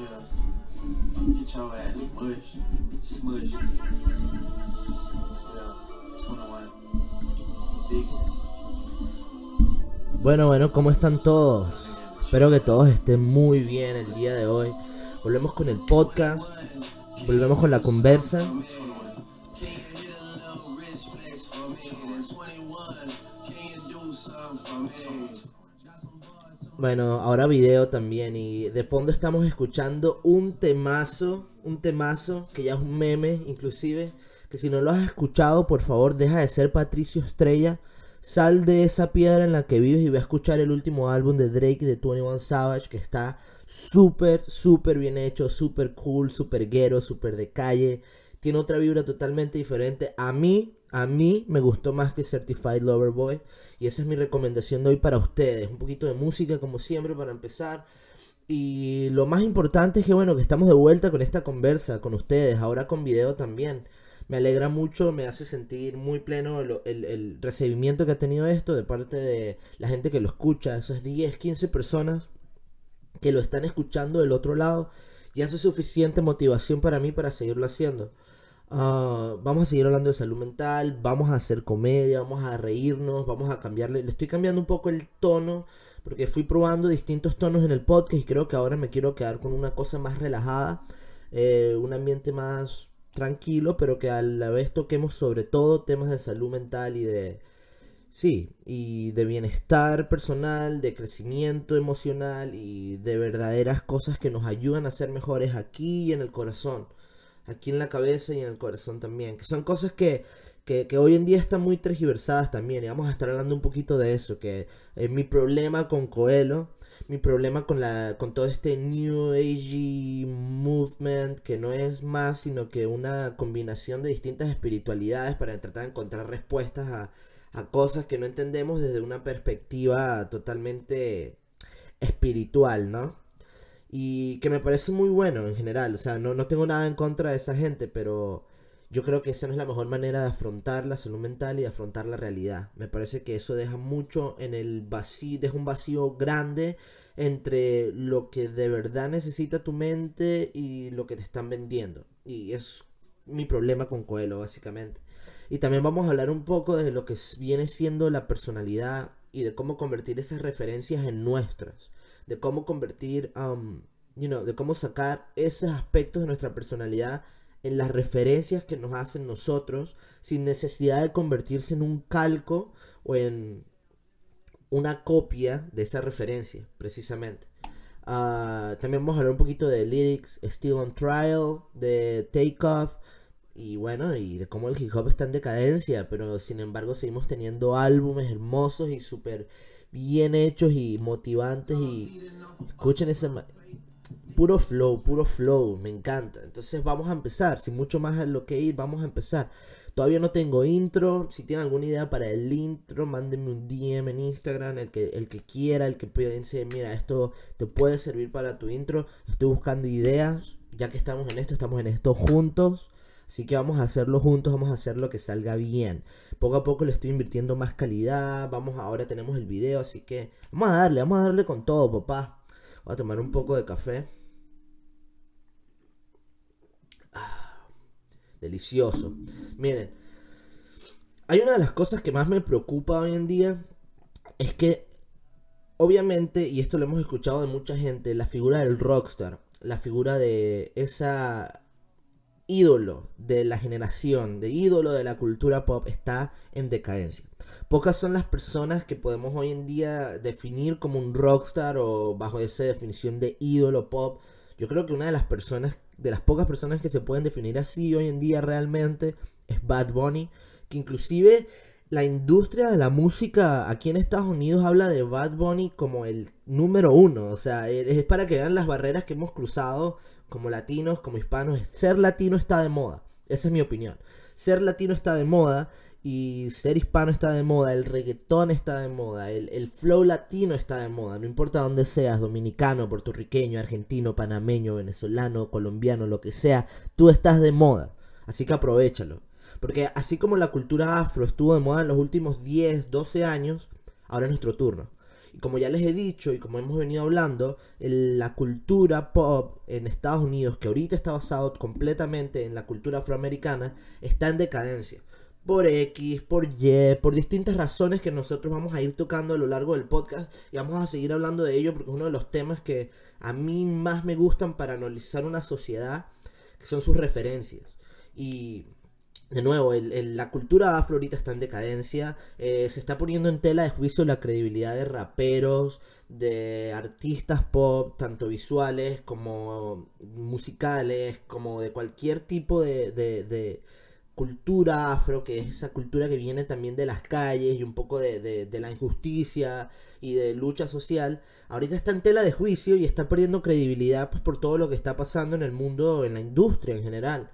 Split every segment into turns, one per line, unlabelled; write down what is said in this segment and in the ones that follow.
Yeah. Get your ass mushed, smushed. Yeah. 21. Biggest.
Bueno, bueno, ¿cómo están todos? Espero que todos estén muy bien el día de hoy. Volvemos con el podcast, volvemos con la conversa. Bueno, ahora video también y de fondo estamos escuchando un temazo, un temazo que ya es un meme inclusive, que si no lo has escuchado, por favor, deja de ser Patricio Estrella, sal de esa piedra en la que vives y ve a escuchar el último álbum de Drake de 21 Savage que está súper, súper bien hecho, súper cool, súper guero, súper de calle, tiene otra vibra totalmente diferente. A mí, a mí me gustó más que Certified Lover Boy. Y esa es mi recomendación de hoy para ustedes. Un poquito de música, como siempre, para empezar. Y lo más importante es que, bueno, que estamos de vuelta con esta conversa con ustedes. Ahora con video también. Me alegra mucho, me hace sentir muy pleno el, el, el recibimiento que ha tenido esto de parte de la gente que lo escucha. Esas 10, 15 personas que lo están escuchando del otro lado. Y eso es suficiente motivación para mí para seguirlo haciendo. Ah, vamos a seguir hablando de salud mental, vamos a hacer comedia, vamos a reírnos, vamos a cambiarle, le estoy cambiando un poco el tono porque fui probando distintos tonos en el podcast y creo que ahora me quiero quedar con una cosa más relajada, eh, un ambiente más tranquilo, pero que a la vez toquemos sobre todo temas de salud mental y de, sí, y de bienestar personal, de crecimiento emocional y de verdaderas cosas que nos ayudan a ser mejores aquí y en el corazón aquí en la cabeza y en el corazón también. Que son cosas que, que, hoy en día están muy tergiversadas también. Y vamos a estar hablando un poquito de eso. Que es mi problema con Coelho. Mi problema con, la, con todo este New Age movement, que no es más sino que una combinación de distintas espiritualidades para tratar de encontrar respuestas a, a cosas que no entendemos desde una perspectiva totalmente espiritual, ¿no? Y que me parece muy bueno en general. O sea, no, no tengo nada en contra de esa gente, pero yo creo que esa no es la mejor manera de afrontar la salud mental y de afrontar la realidad. Me parece que eso deja mucho en el vacío, deja un vacío grande entre lo que de verdad necesita tu mente y lo que te están vendiendo. Y es mi problema con Coelho, básicamente. Y también vamos a hablar un poco de lo que viene siendo la personalidad y de cómo convertir esas referencias en nuestras de cómo convertir, um, you know, de cómo sacar esos aspectos de nuestra personalidad en las referencias que nos hacen nosotros sin necesidad de convertirse en un calco o en una copia de esa referencia, precisamente. Uh, también vamos a hablar un poquito de lyrics, Still on Trial, de Takeoff, y bueno, y de cómo el hip hop está en decadencia, pero sin embargo seguimos teniendo álbumes hermosos y súper bien hechos y motivantes y escuchen ese puro flow, puro flow, me encanta. Entonces vamos a empezar, sin mucho más a lo que ir, vamos a empezar. Todavía no tengo intro, si tienen alguna idea para el intro, mándenme un DM en Instagram, el que, el que quiera, el que piense, mira, esto te puede servir para tu intro. Estoy buscando ideas, ya que estamos en esto, estamos en esto juntos. Así que vamos a hacerlo juntos, vamos a hacerlo que salga bien. Poco a poco le estoy invirtiendo más calidad. Vamos, ahora tenemos el video, así que vamos a darle, vamos a darle con todo, papá. Voy a tomar un poco de café. Ah, delicioso. Miren, hay una de las cosas que más me preocupa hoy en día. Es que, obviamente, y esto lo hemos escuchado de mucha gente, la figura del rockstar. La figura de esa ídolo de la generación, de ídolo de la cultura pop, está en decadencia. Pocas son las personas que podemos hoy en día definir como un rockstar o bajo esa definición de ídolo pop. Yo creo que una de las personas, de las pocas personas que se pueden definir así hoy en día realmente es Bad Bunny, que inclusive la industria de la música aquí en Estados Unidos habla de Bad Bunny como el número uno. O sea, es para que vean las barreras que hemos cruzado como latinos, como hispanos, ser latino está de moda. Esa es mi opinión. Ser latino está de moda y ser hispano está de moda, el reggaetón está de moda, el, flow latino está de moda, no importa dónde seas, dominicano, puertorriqueño, argentino, panameño, venezolano, colombiano, lo que sea, tú estás de moda, así que aprovechalo. Porque así como la cultura afro estuvo de moda en los últimos 10, 12 años, ahora es nuestro turno. Y como ya les he dicho y como hemos venido hablando, la cultura pop en Estados Unidos, que ahorita está basado completamente en la cultura afroamericana, está en decadencia. Por X, por Y, por distintas razones que nosotros vamos a ir tocando a lo largo del podcast y vamos a seguir hablando de ello porque es uno de los temas que a mí más me gustan para analizar una sociedad, que son sus referencias. Y de nuevo, la cultura afro ahorita está en decadencia. Eh, se está poniendo en tela de juicio la credibilidad de raperos, de artistas pop, tanto visuales como musicales, como de cualquier tipo de, de, cultura afro, que es esa cultura que viene también de las calles y un poco de, de, la injusticia y de lucha social. Ahorita está en tela de juicio y está perdiendo credibilidad pues, por todo lo que está pasando en el mundo, en la industria en general.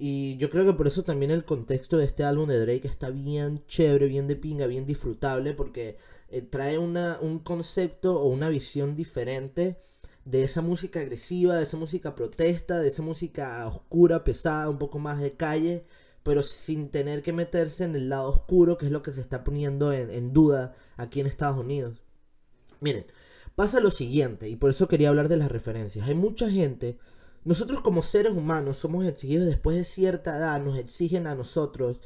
Y yo creo que por eso también el contexto de este álbum de Drake está bien chévere, bien de pinga, bien disfrutable, porque eh, trae una, un concepto o una visión diferente de esa música agresiva, de esa música protesta, de esa música oscura, pesada, un poco más de calle, pero sin tener que meterse en el lado oscuro, que es lo que se está poniendo en, en duda aquí en Estados Unidos. Miren, pasa lo siguiente, y por eso quería hablar de las referencias. Hay mucha gente nosotros como seres humanos somos exigidos después de cierta edad, nos exigen a nosotros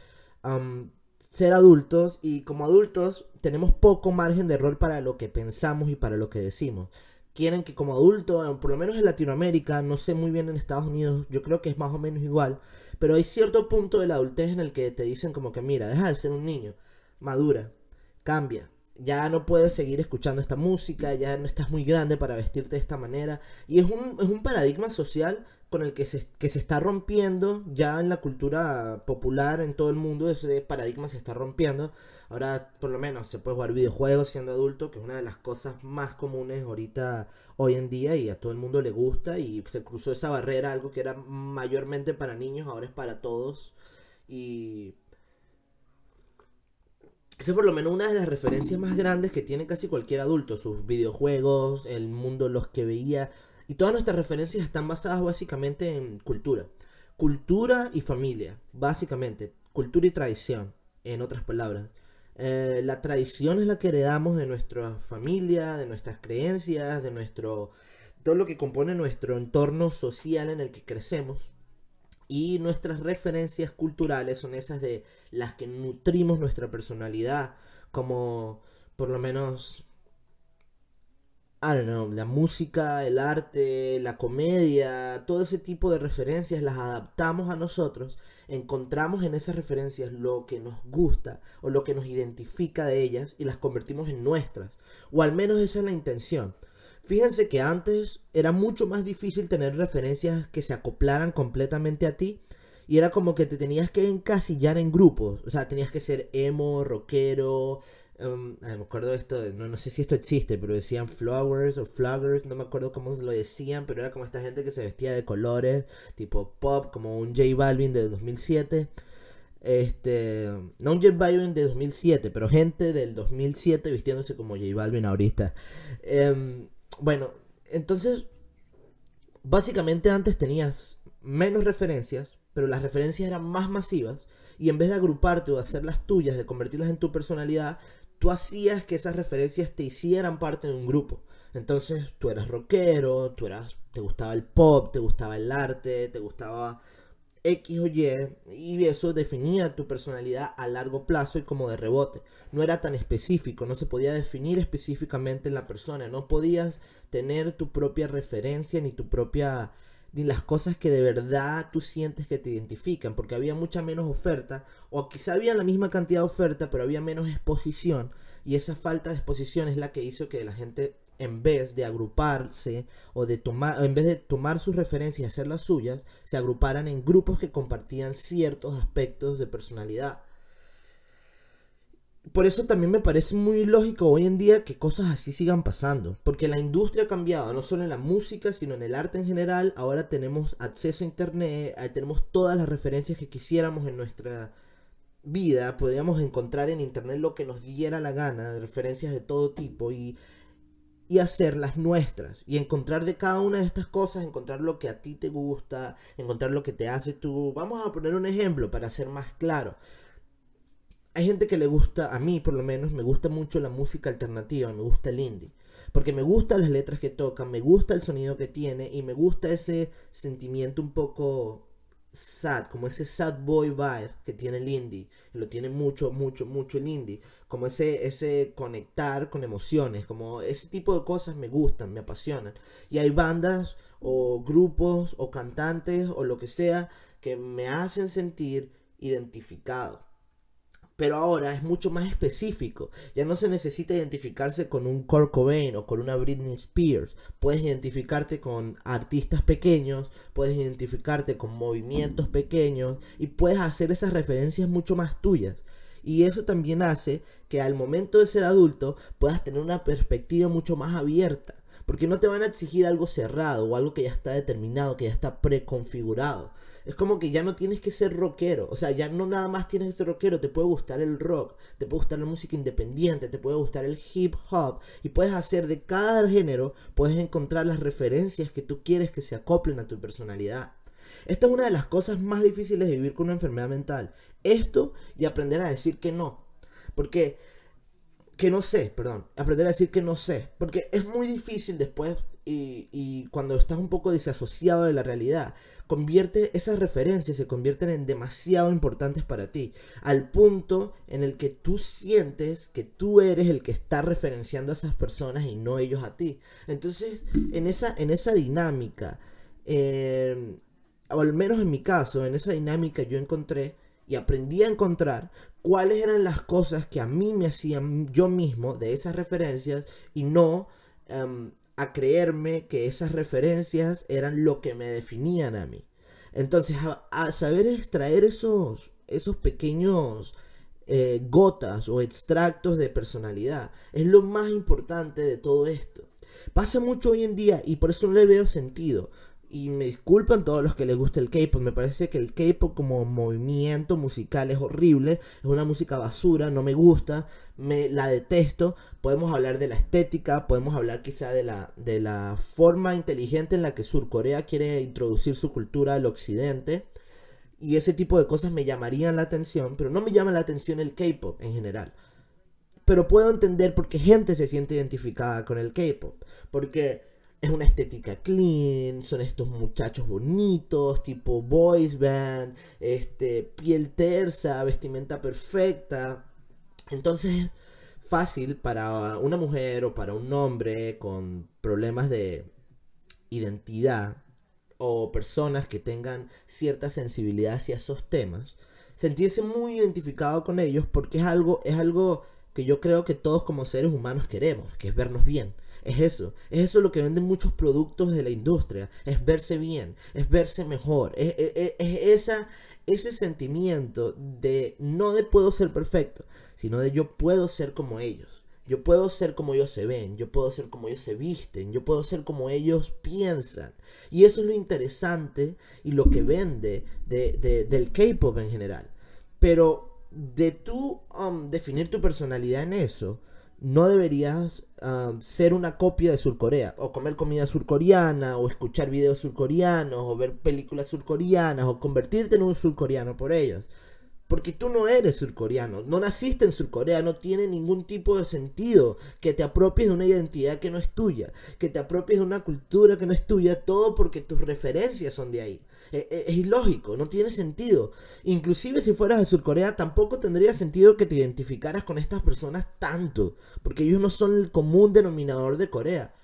ser adultos y como adultos tenemos poco margen de error para lo que pensamos y para lo que decimos. Quieren que como adulto, por lo menos en Latinoamérica, no sé muy bien en Estados Unidos, yo creo que es más o menos igual, pero hay cierto punto de la adultez en el que te dicen como que mira, deja de ser un niño, madura, cambia, ya no puedes seguir escuchando esta música, ya no estás muy grande para vestirte de esta manera. Y es un, es un paradigma social con el que se, que se está rompiendo ya en la cultura popular en todo el mundo, ese paradigma se está rompiendo. Ahora por lo menos se puede jugar videojuegos siendo adulto, que es una de las cosas más comunes ahorita, hoy en día, y a todo el mundo le gusta, y se cruzó esa barrera, algo que era mayormente para niños, ahora es para todos. Y esa es por lo menos una de las referencias más grandes que tiene casi cualquier adulto. Sus videojuegos, el mundo, los que veía. Y todas nuestras referencias están basadas básicamente en cultura. Cultura y familia, básicamente. Cultura y tradición, en otras palabras. Eh, la tradición es la que heredamos de nuestra familia, de nuestras creencias, de nuestro... todo lo que compone nuestro entorno social en el que crecemos. Y nuestras referencias culturales son esas de las que nutrimos nuestra personalidad, como por lo menos, I don't know, la música, el arte, la comedia, todo ese tipo de referencias las adaptamos a nosotros, encontramos en esas referencias lo que nos gusta o lo que nos identifica de ellas y las convertimos en nuestras, o al menos esa es la intención. Fíjense que antes era mucho más difícil tener referencias que se acoplaran completamente a ti. Y era como que te tenías que encasillar en grupos. O sea, tenías que ser emo, rockero. Um, me acuerdo de esto, no, no sé si esto existe, pero decían flowers o floggers, no me acuerdo cómo lo decían, pero era como esta gente que se vestía de colores, tipo pop, como un J Balvin de 2007. Este, no un J Balvin de 2007, pero gente del 2007 vistiéndose como J Balvin ahorita. Eh, bueno, entonces, básicamente antes tenías menos referencias, pero las referencias eran más masivas, y en vez de agruparte o hacer las tuyas, de convertirlas en tu personalidad, tú hacías que esas referencias te hicieran parte de un grupo. Entonces tú eras rockero, tú eras, te gustaba el pop, te gustaba el arte, te gustaba X o Y, y eso definía tu personalidad a largo plazo y como de rebote. No era tan específico, no se podía definir específicamente en la persona, no podías tener tu propia referencia ni tu propia ni las cosas que de verdad tú sientes que te identifican, porque había mucha menos oferta, o quizá había la misma cantidad de oferta, pero había menos exposición, y esa falta de exposición es la que hizo que la gente en vez de agruparse o de tomar, en vez de tomar sus referencias y hacer las suyas, se agruparan en grupos que compartían ciertos aspectos de personalidad. Por eso también me parece muy lógico hoy en día que cosas así sigan pasando, porque la industria ha cambiado, no solo en la música, sino en el arte en general. Ahora tenemos acceso a internet, tenemos todas las referencias que quisiéramos en nuestra vida, podríamos encontrar en internet lo que nos diera la gana, referencias de todo tipo y y hacerlas nuestras y encontrar de cada una de estas cosas, encontrar lo que a ti te gusta, encontrar lo que te hace tú. Vamos a poner un ejemplo para ser más claro. hay gente que le gusta, a mí por lo menos, me gusta mucho la música alternativa, me gusta el indie. Porque me gustan las letras que tocan, me gusta el sonido que tiene y me gusta ese sentimiento un poco sad, como ese sad boy vibe que tiene el indie. Lo tiene mucho, mucho, mucho el indie. Como ese, ese conectar con emociones, como ese tipo de cosas me gustan, me apasionan. Y hay bandas o grupos o cantantes o lo que sea que me hacen sentir identificado. Pero ahora es mucho más específico. Ya no se necesita identificarse con un Kurt Cobain o con una Britney Spears. Puedes identificarte con artistas pequeños, puedes identificarte con movimientos pequeños y puedes hacer esas referencias mucho más tuyas. Y eso también hace que al momento de ser adulto puedas tener una perspectiva mucho más abierta. Porque no te van a exigir algo cerrado o algo que ya está determinado, que ya está preconfigurado es como que ya no tienes que ser rockero. O sea, ya no nada más tienes que ser rockero. Te puede gustar el rock, te puede gustar la música independiente, te puede gustar el hip hop. Y puedes hacer de cada género, puedes encontrar las referencias que tú quieres que se acoplen a tu personalidad. Esta es una de las cosas más difíciles de vivir con una enfermedad mental. Esto y aprender a decir que no. Porque que no sé, perdón, aprender a decir que no sé, porque es muy difícil después y, cuando estás un poco desasociado de la realidad, convierte esas referencias se convierten en demasiado importantes para ti, al punto en el que tú sientes que tú eres el que está referenciando a esas personas y no ellos a ti. Entonces, en esa, en esa dinámica, eh, o al menos en mi caso, en esa dinámica yo encontré y aprendí a encontrar cuáles eran las cosas que a mí me hacían yo mismo de esas referencias y no em, a creerme que esas referencias eran lo que me definían a mí. Entonces, a, saber extraer esos, esos pequeños eh, gotas o extractos de personalidad es lo más importante de todo esto. Pasa mucho hoy en día y por eso no le veo sentido. Y me disculpan todos los que les gusta el K-pop. Me parece que el K-pop como movimiento musical es horrible. Es una música basura, no me gusta. Me la detesto. Podemos hablar de la estética, podemos hablar quizá de la, de la forma inteligente en la que Surcorea quiere introducir su cultura al occidente. Y ese tipo de cosas me llamarían la atención, pero no me llama la atención el K-pop en general. Pero puedo entender por qué gente se siente identificada con el K-pop. Porque es una estética clean, son estos muchachos bonitos, tipo boys band, este, piel tersa, vestimenta perfecta. Entonces, fácil para una mujer o para un hombre con problemas de identidad o personas que tengan cierta sensibilidad hacia esos temas, sentirse muy identificado con ellos porque es algo, es algo que yo creo que todos como seres humanos queremos, que es vernos bien. Es eso, es eso lo que venden muchos productos de la industria, es verse bien, es verse mejor, es, esa, ese sentimiento de no de puedo ser perfecto, sino de yo puedo ser como ellos. Yo puedo ser como ellos se ven, yo puedo ser como ellos se visten, yo puedo ser como ellos piensan. Y eso es lo interesante y lo que vende de, del K-Pop en general. Pero de tú um, definir tu personalidad en eso, no deberías ah, ser una copia de Surcorea, o comer comida surcoreana, o escuchar videos surcoreanos, o ver películas surcoreanas, o convertirte en un surcoreano por ellos. Porque tú no eres surcoreano, no naciste en Surcorea, no tiene ningún tipo de sentido que te apropies de una identidad que no es tuya, que te apropies de una cultura que no es tuya, todo porque tus referencias son de ahí. E, e, es, ilógico, no tiene sentido. Inclusive si fueras de Surcorea, tampoco tendría sentido que te identificaras con estas personas tanto, porque ellos no son el común denominador de Corea.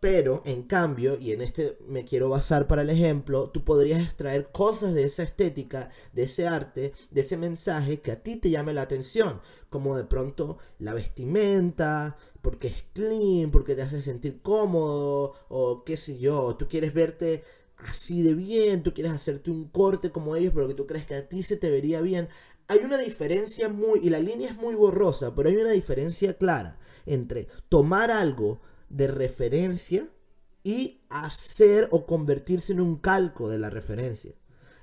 Pero, en cambio, y en este me quiero basar para el ejemplo, tú podrías extraer cosas de esa estética, de ese arte, de ese mensaje que a ti te llame la atención, como de pronto la vestimenta, porque es clean, porque te hace sentir cómodo, o qué sé yo, tú quieres verte así de bien, tú quieres hacerte un corte como ellos, pero que tú crees que a ti se te vería bien. Hay una diferencia muy, y la línea es muy borrosa, pero hay una diferencia clara entre tomar algo de referencia y hacer o convertirse en un calco de la referencia.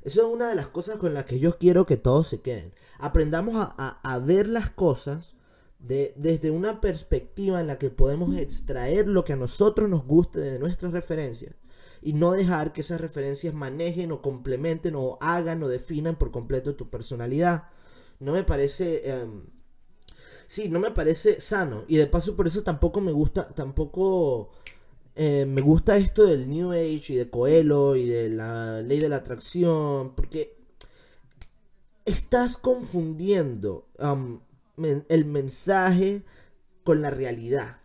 Eso es una de las cosas con las que yo quiero que todos se queden. Aprendamos a, ver las cosas de, desde una perspectiva en la que podemos extraer lo que a nosotros nos guste de nuestras referencias y no dejar que esas referencias manejen o complementen o hagan o definan por completo tu personalidad. No me parece... em, sí, no me parece sano. Y de paso por eso tampoco me gusta, tampoco eh, me gusta esto del New Age y de Coelho y de la ley de la atracción. Porque estás confundiendo el mensaje con la realidad.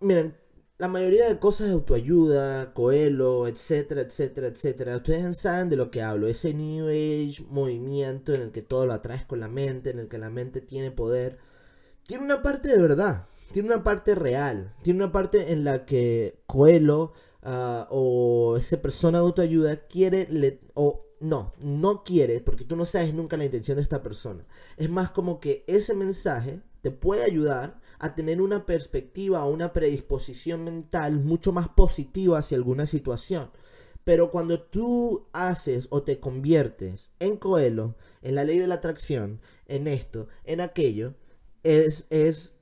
Miren, la mayoría de cosas de autoayuda, Coelho, etcétera, etcétera, etcétera, ustedes saben de lo que hablo. Ese New Age movimiento en el que todo lo atraes con la mente, en el que la mente tiene poder, tiene una parte de verdad, tiene una parte real, tiene una parte en la que Coelho ah, o esa persona de autoayuda quiere, le- o no, no quiere, porque tú no sabes nunca la intención de esta persona. Es más como que ese mensaje te puede ayudar a tener una perspectiva o una predisposición mental mucho más positiva hacia alguna situación. Pero cuando tú haces o te conviertes en Coelho, en la ley de la atracción, en esto, en aquello, es, es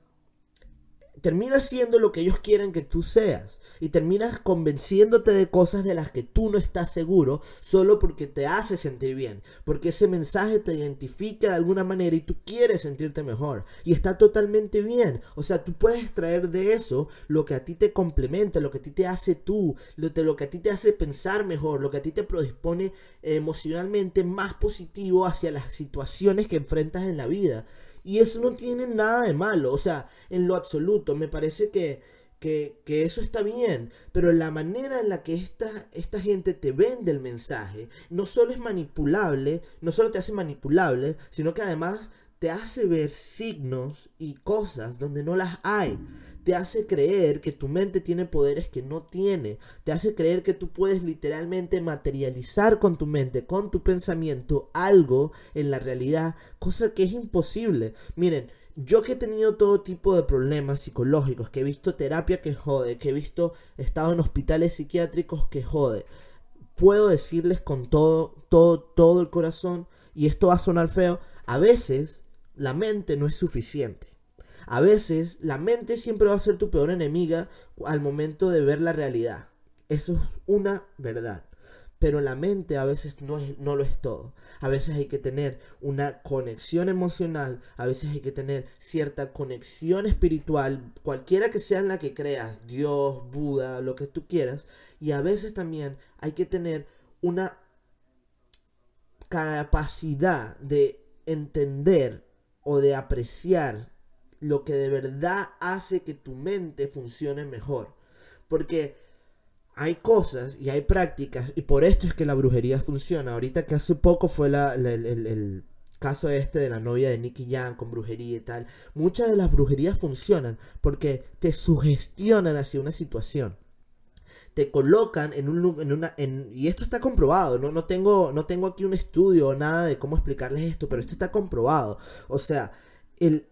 terminas siendo lo que ellos quieren que tú seas. Y terminas convenciéndote de cosas de las que tú no estás seguro solo porque te hace sentir bien, porque ese mensaje te identifica de alguna manera y tú quieres sentirte mejor. Y está totalmente bien, o sea, tú puedes extraer de eso lo que a ti te complementa, lo que a ti te hace tú, lo, lo que a ti te hace pensar mejor, lo que a ti te predispone emocionalmente más positivo hacia las situaciones que enfrentas en la vida. Y eso no tiene nada de malo, o sea, en lo absoluto, me parece que, que, que eso está bien, pero la manera en la que esta, esta gente te vende el mensaje no solo es manipulable, no solo te hace manipulable, sino que además te hace ver signos y cosas donde no las hay. Te hace creer que tu mente tiene poderes que no tiene. Te hace creer que tú puedes literalmente materializar con tu mente, con tu pensamiento, algo en la realidad, cosa que es imposible. Miren, yo que he tenido todo tipo de problemas psicológicos, que he visto terapia que jode, que he visto estado en hospitales psiquiátricos que jode, puedo decirles con todo, todo, todo el corazón, y esto va a sonar feo, a veces la mente no es suficiente. A veces la mente siempre va a ser tu peor enemiga al momento de ver la realidad. Eso es una verdad. Pero la mente a veces no, es, no lo es todo. A veces hay que tener una conexión emocional, a veces hay que tener cierta conexión espiritual, cualquiera que sea en la que creas, Dios, Buda, lo que tú quieras. Y a veces también hay que tener una capacidad de entender o de apreciar lo que de verdad hace que tu mente funcione mejor. Porque hay cosas y hay prácticas, y por esto es que la brujería funciona. Ahorita que hace poco fue la- el, el- caso este de la novia de Nicky Jam con brujería y tal. Muchas de las brujerías funcionan porque te sugestionan hacia una situación te colocan en un en una y esto está comprobado no no tengo no tengo aquí un estudio o nada de cómo explicarles esto pero esto está comprobado. O sea el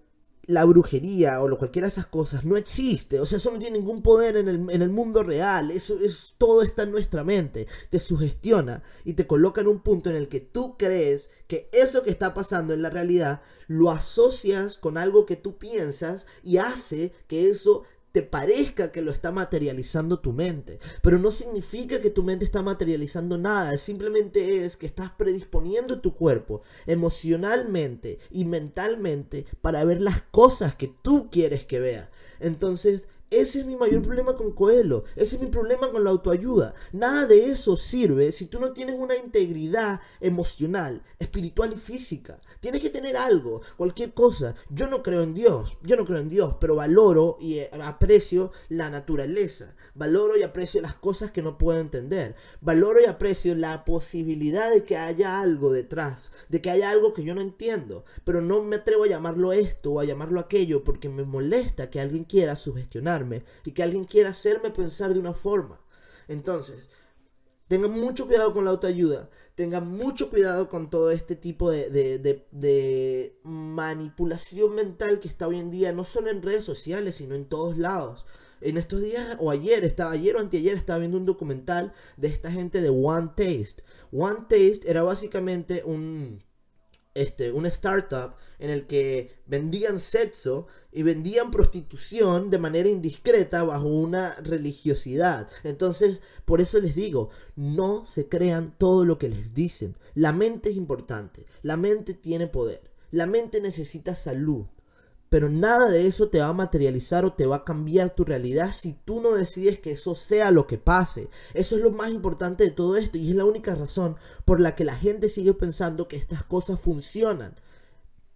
la brujería o lo cualquiera de esas cosas no existe, o sea, eso no tiene ningún poder en el, en el mundo real, eso es todo está en nuestra mente, te sugestiona y te coloca en un punto en el que tú crees que eso que está pasando en la realidad lo asocias con algo que tú piensas y hace que eso te parezca que lo está materializando tu mente. Pero no significa que tu mente está materializando nada. Simplemente es que estás predisponiendo tu cuerpo emocionalmente y mentalmente para ver las cosas que tú quieres que vea. Entonces, ese es mi mayor problema con Coelho. Ese es mi problema con la autoayuda. Nada de eso sirve si tú no tienes una integridad emocional, espiritual y física. Tienes que tener algo, cualquier cosa. Yo no creo en Dios, yo no creo en Dios, pero valoro y eh, aprecio la naturaleza. Valoro y aprecio las cosas que no puedo entender. Valoro y aprecio la posibilidad de que haya algo detrás, de que haya algo que yo no entiendo. Pero no me atrevo a llamarlo esto o a llamarlo aquello porque me molesta que alguien quiera sugestionarme y que alguien quiera hacerme pensar de una forma. Entonces, tengan mucho cuidado con la autoayuda. Tengan mucho cuidado con todo este tipo de, de- de- de manipulación mental que está hoy en día, no solo en redes sociales, sino en todos lados. En estos días, o ayer, estaba, ayer o anteayer, estaba viendo un documental de esta gente de One Taste. One Taste era básicamente un, este, una startup en el que vendían sexo y vendían prostitución de manera indiscreta bajo una religiosidad. Entonces, por eso les digo, no se crean todo lo que les dicen. La mente es importante, la mente tiene poder, la mente necesita salud. Pero nada de eso te va a materializar o te va a cambiar tu realidad si tú no decides que eso sea lo que pase. Eso es lo más importante de todo esto y es la única razón por la que la gente sigue pensando que estas cosas funcionan.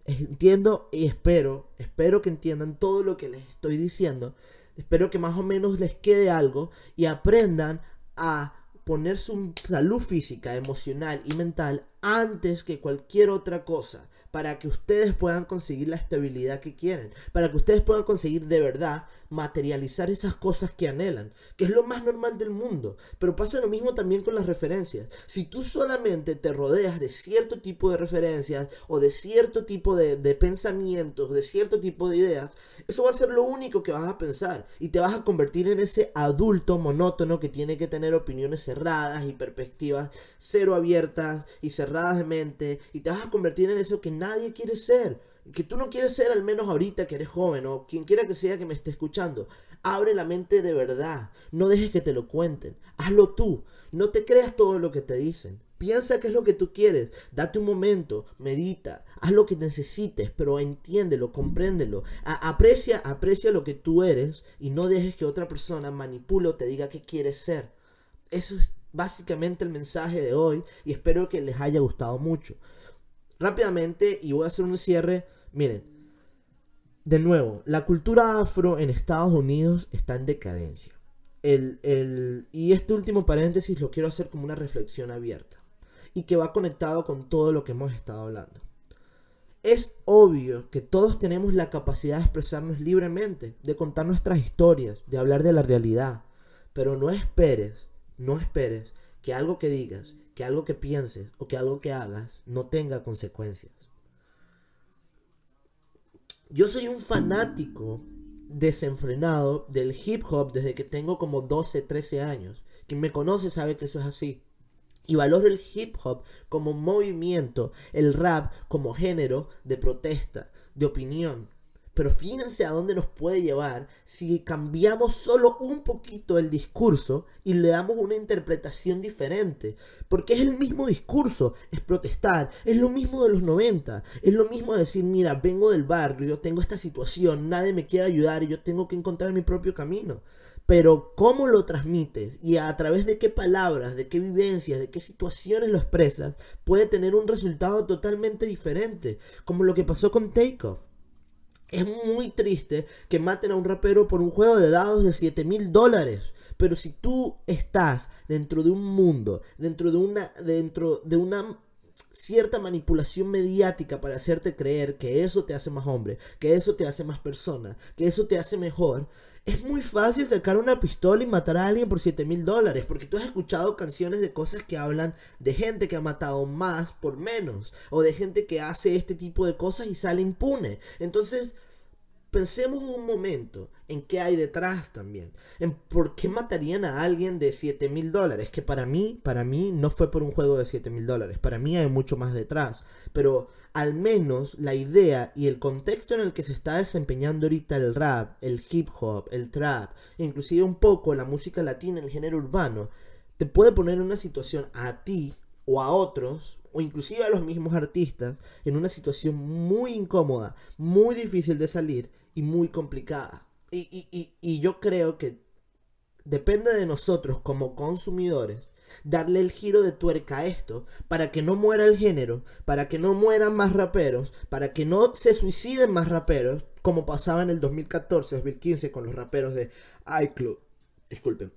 Entiendo y espero, espero que entiendan todo lo que les estoy diciendo. Espero que más o menos les quede algo y aprendan a poner su salud física, emocional y mental antes que cualquier otra cosa para que ustedes puedan conseguir la estabilidad que quieren, para que ustedes puedan conseguir de verdad materializar esas cosas que anhelan, que es lo más normal del mundo. Pero pasa lo mismo también con las referencias. Si tú solamente te rodeas de cierto tipo de referencias o de cierto tipo de, de pensamientos, de cierto tipo de ideas, eso va a ser lo único que vas a pensar y te vas a convertir en ese adulto monótono que tiene que tener opiniones cerradas y perspectivas cero abiertas y cerradas de mente y te vas a convertir en eso que nadie quiere ser que tú no quieres ser al menos ahorita que eres joven o quien quiera que sea que me esté escuchando. Abre la mente de verdad. No dejes que te lo cuenten. Hazlo tú. No te creas todo lo que te dicen. Piensa qué es lo que tú quieres. Date un momento. Medita. Haz lo que necesites, pero entiéndelo, compréndelo. aprecia, aprecia lo que tú eres y no dejes que otra persona manipule o te diga qué quieres ser. Eso es básicamente el mensaje de hoy y espero que les haya gustado mucho. Rápidamente, y voy a hacer un cierre Miren, de nuevo, la cultura afro en Estados Unidos está en decadencia. y este último paréntesis lo quiero hacer como una reflexión abierta y que va conectado con todo lo que hemos estado hablando. Es obvio que todos tenemos la capacidad de expresarnos libremente, de contar nuestras historias, de hablar de la realidad, pero no esperes, no esperes que algo que digas, que algo que pienses o que algo que hagas no tenga consecuencias. Yo soy un fanático desenfrenado del hip hop desde que tengo como 12, 13 años. Quien me conoce sabe que eso es así. Y valoro el hip hop como movimiento, el rap como género de protesta, de opinión, pero fíjense a dónde nos puede llevar si cambiamos solo un poquito el discurso y le damos una interpretación diferente. Porque es el mismo discurso, es protestar, es lo mismo de los 90, es lo mismo decir, mira, vengo del barrio, tengo esta situación, nadie me quiere ayudar y yo tengo que encontrar mi propio camino. Pero cómo lo transmites y a través de qué palabras, de qué vivencias, de qué situaciones lo expresas, puede tener un resultado totalmente diferente, como lo que pasó con Takeoff. Es muy triste que maten a un rapero por un juego de dados de 7 mil dólares. Pero si tú estás dentro de un mundo, dentro de una, dentro de una cierta manipulación mediática para hacerte creer que eso te hace más hombre, que eso te hace más persona, que eso te hace mejor, es muy fácil sacar una pistola y matar a alguien por 7 mil dólares, porque tú has escuchado canciones de cosas que hablan de gente que ha matado más por menos, o de gente que hace este tipo de cosas y sale impune. Entonces, pensemos un momento en qué hay detrás también. En por qué matarían a alguien de 7 mil dólares. Que para mí, para mí no fue por un juego de 7 mil dólares. Para mí hay mucho más detrás. Pero al menos la idea y el contexto en el que se está desempeñando ahorita el rap, el hip hop, el trap, inclusive un poco la música latina, el género urbano, te puede poner en una situación a ti o a otros o inclusive a los mismos artistas en una situación muy incómoda, muy difícil de salir y muy complicada. Y, yo creo que depende de nosotros como consumidores darle el giro de tuerca a esto para que no muera el género, para que no mueran más raperos, para que no se suiciden más raperos, como pasaba en el 2014-2015 con los raperos de iCloud. Disculpen.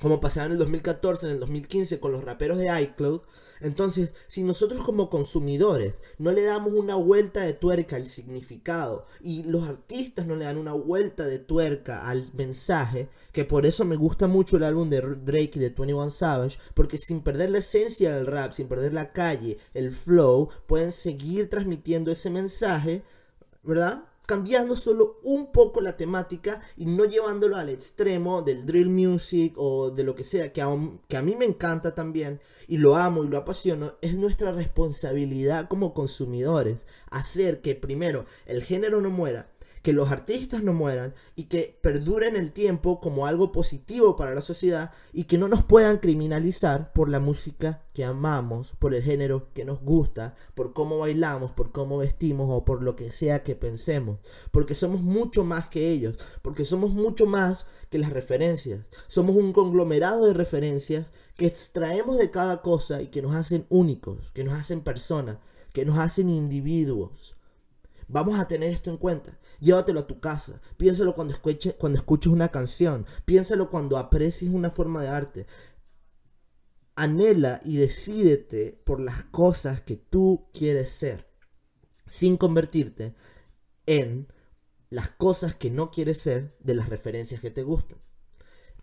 Como pasaba en el 2014, en el 2015 con los raperos de iCloud entonces, si nosotros como consumidores no le damos una vuelta de tuerca al significado y los artistas no le dan una vuelta de tuerca al mensaje, que por eso me gusta mucho el álbum de Drake y de 21 Savage, porque sin perder la esencia del rap, sin perder la calle, el flow, pueden seguir transmitiendo ese mensaje, ¿verdad? Cambiando solo un poco la temática y no llevándolo al extremo del drill music o de lo que sea, que a, que a mí me encanta también y lo amo y lo apasiono, es nuestra responsabilidad como consumidores hacer que primero el género no muera que los artistas no mueran y que perduren el tiempo como algo positivo para la sociedad y que no nos puedan criminalizar por la música que amamos, por el género que nos gusta, por cómo bailamos, por cómo vestimos o por lo que sea que pensemos. Porque somos mucho más que ellos, porque somos mucho más que las referencias. Somos un conglomerado de referencias que extraemos de cada cosa y que nos hacen únicos, que nos hacen personas, que nos hacen individuos. Vamos a tener esto en cuenta. Llévatelo a tu casa. Piénsalo cuando, escuche, cuando escuches una canción. Piénsalo cuando aprecies una forma de arte. Anhela y decídete por las cosas que tú quieres ser. Sin convertirte en las cosas que no quieres ser de las referencias que te gustan.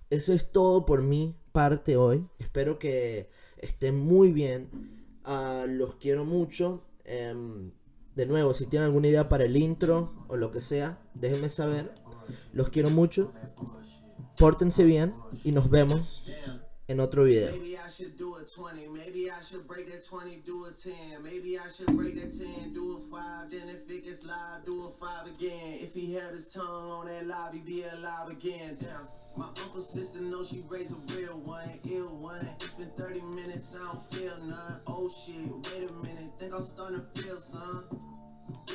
Eso es todo por mi parte hoy. Espero que estén muy bien. Ah, los quiero mucho. Em, de nuevo, si tienen alguna idea para el intro o lo que sea, déjenme saber. Los quiero mucho. Pórtense bien y nos vemos en otro video. Maybe I should do a 20, maybe I should break that 20, do a 10. Maybe I should break that 10, do a 5. Then if it gets do a 5 again. If he his tongue on that he'd be alive again. My uncle's sister knows she raised a real one, ill one. It's been 30 minutes, I don't feel none. Oh shit, wait a minute, think I'm starting to feel some.